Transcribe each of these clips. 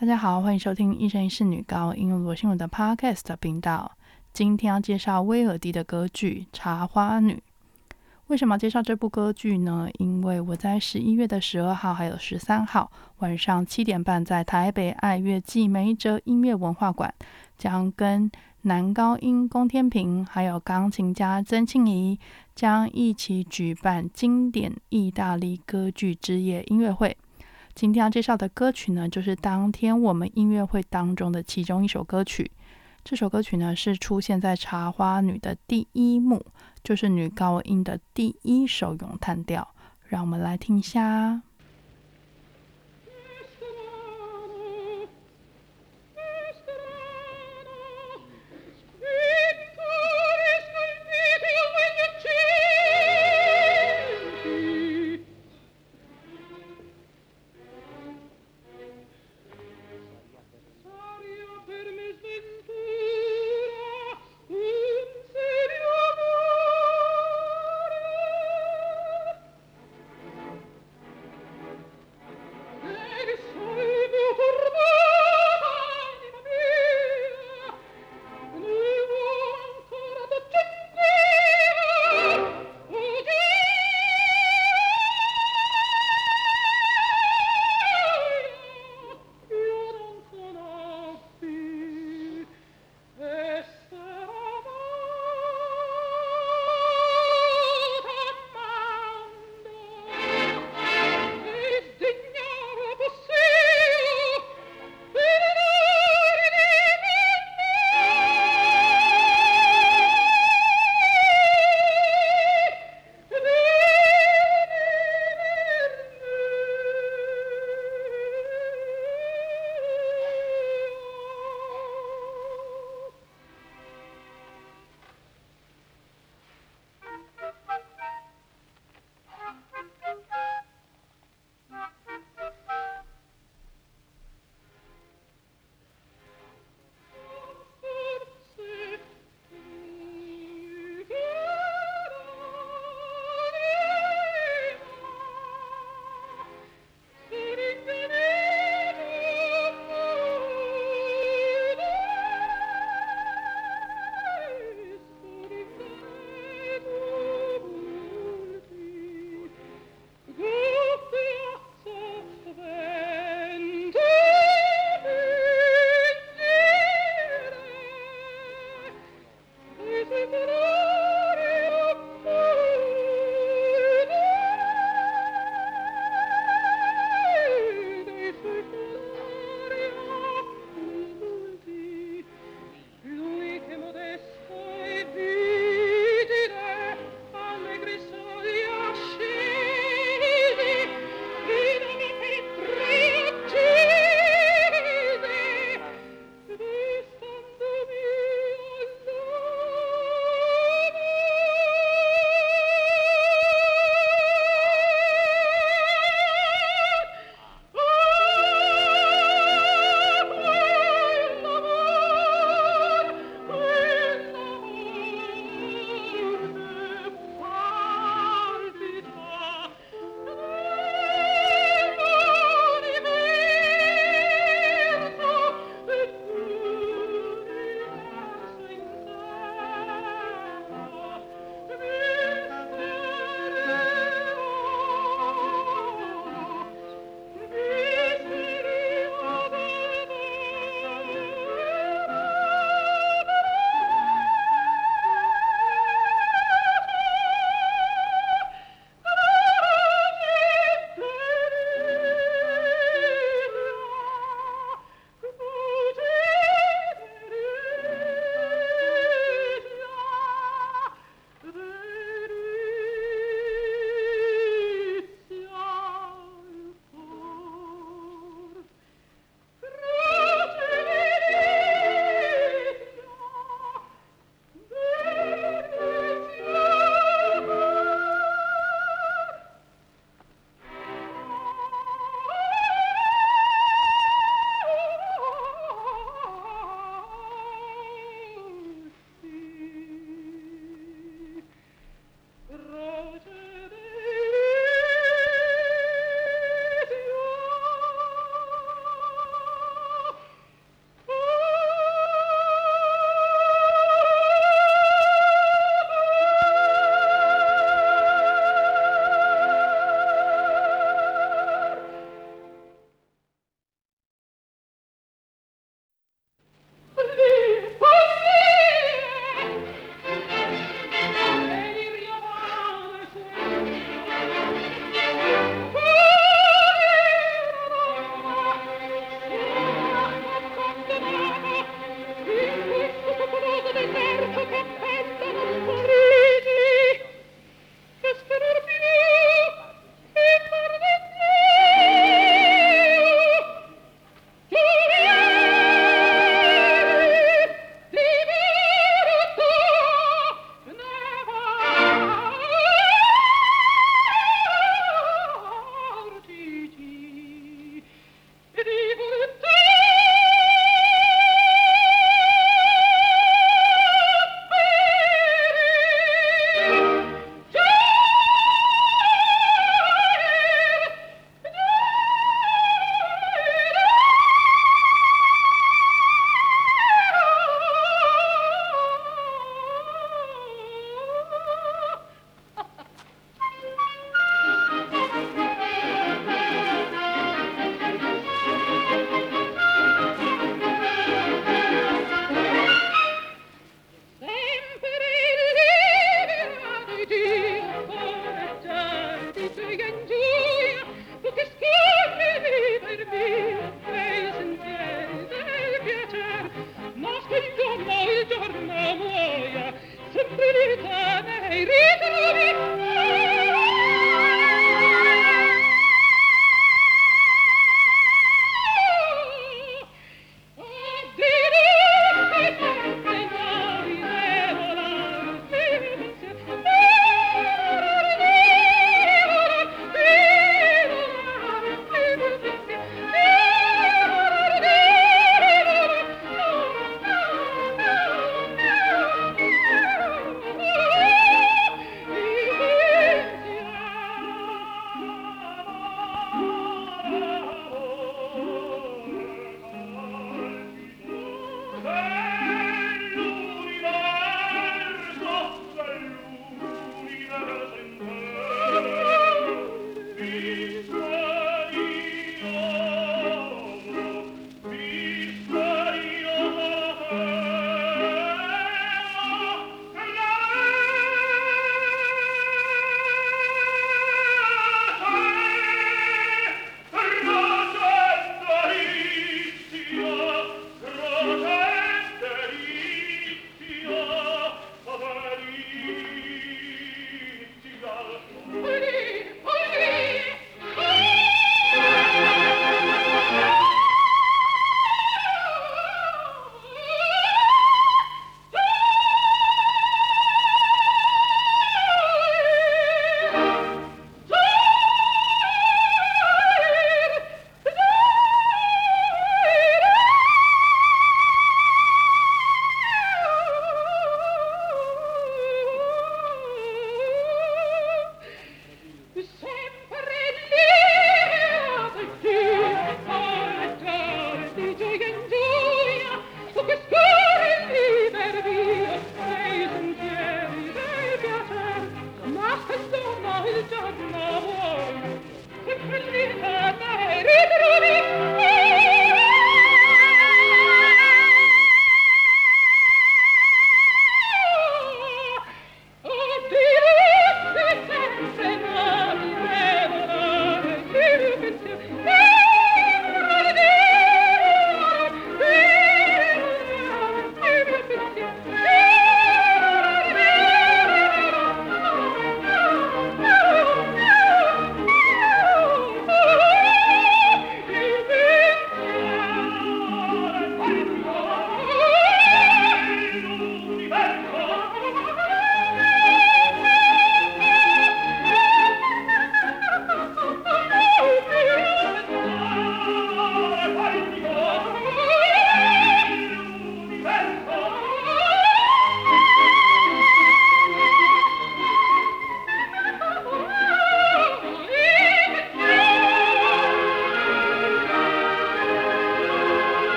大家好，欢迎收听《一生一世女高音罗新闻》的 Podcast 频道。今天要介绍威尔第的歌剧《茶花女》。为什么介绍这部歌剧呢？因为我在十一月的十二号还有十三号晚上七点半，在台北爱乐季梅哲音乐文化馆，将跟男高音龚天平还有钢琴家曾庆怡将一起举办经典意大利歌剧之夜音乐会。今天要介绍的歌曲呢，就是当天我们音乐会当中的其中一首歌曲。这首歌曲呢，是出现在《茶花女》的第一幕，就是女高音的第一首咏叹调。让我们来听一下。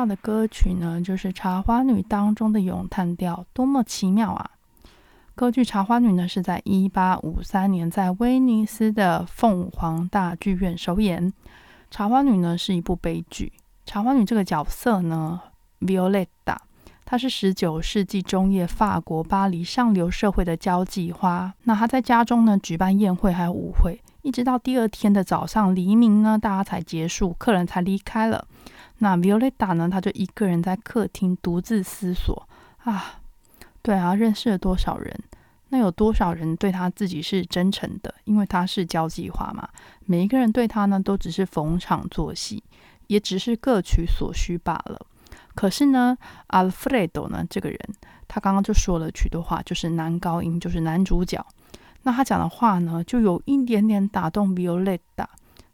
到的歌曲呢，就是《茶花女》当中的咏叹调，多么奇妙啊！歌剧《茶花女》呢，是在一八五三年在威尼斯的凤凰大剧院首演。《茶花女》呢是一部悲剧。茶花女这个角色呢，Violetta，她是十九世纪中叶法国巴黎上流社会的交际花。那她在家中呢举办宴会还有舞会，一直到第二天的早上黎明呢，大家才结束，客人才离开了。那 Violetta 呢，她就一个人在客厅独自思索啊。对啊，认识了多少人？那有多少人对他自己是真诚的？因为他是交际花嘛。每一个人对他呢，都只是逢场作戏，也只是各取所需罢了。可是呢，Alfredo 呢，这个人，他刚刚就说了许多话，就是男高音，就是男主角。那他讲的话呢，就有一点点打动 Violetta。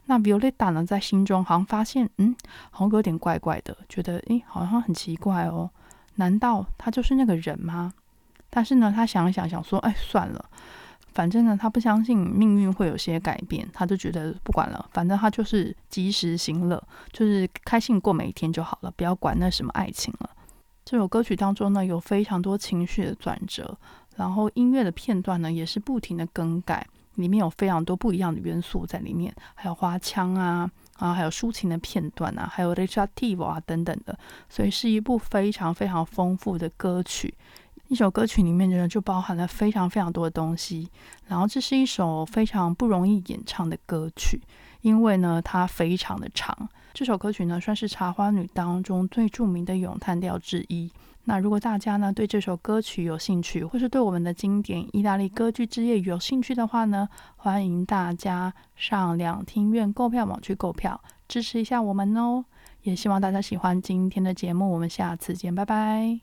那 Violetta 呢，在心中好像发现，嗯，好像有点怪怪的，觉得，诶，好像很奇怪哦。难道他就是那个人吗？但是呢，他想一想，想说，哎，算了，反正呢，他不相信命运会有些改变，他就觉得不管了，反正他就是及时行乐，就是开心过每一天就好了，不要管那什么爱情了。这首歌曲当中呢，有非常多情绪的转折，然后音乐的片段呢，也是不停的更改，里面有非常多不一样的元素在里面，还有花腔啊。啊，还有抒情的片段啊，还有 recitative 啊等等的，所以是一部非常非常丰富的歌曲。一首歌曲里面呢，就包含了非常非常多的东西。然后这是一首非常不容易演唱的歌曲，因为呢，它非常的长。这首歌曲呢，算是《茶花女》当中最著名的咏叹调之一。那如果大家呢对这首歌曲有兴趣，或是对我们的经典意大利歌剧之夜有兴趣的话呢，欢迎大家上两厅院购票网去购票，支持一下我们哦。也希望大家喜欢今天的节目，我们下次见，拜拜。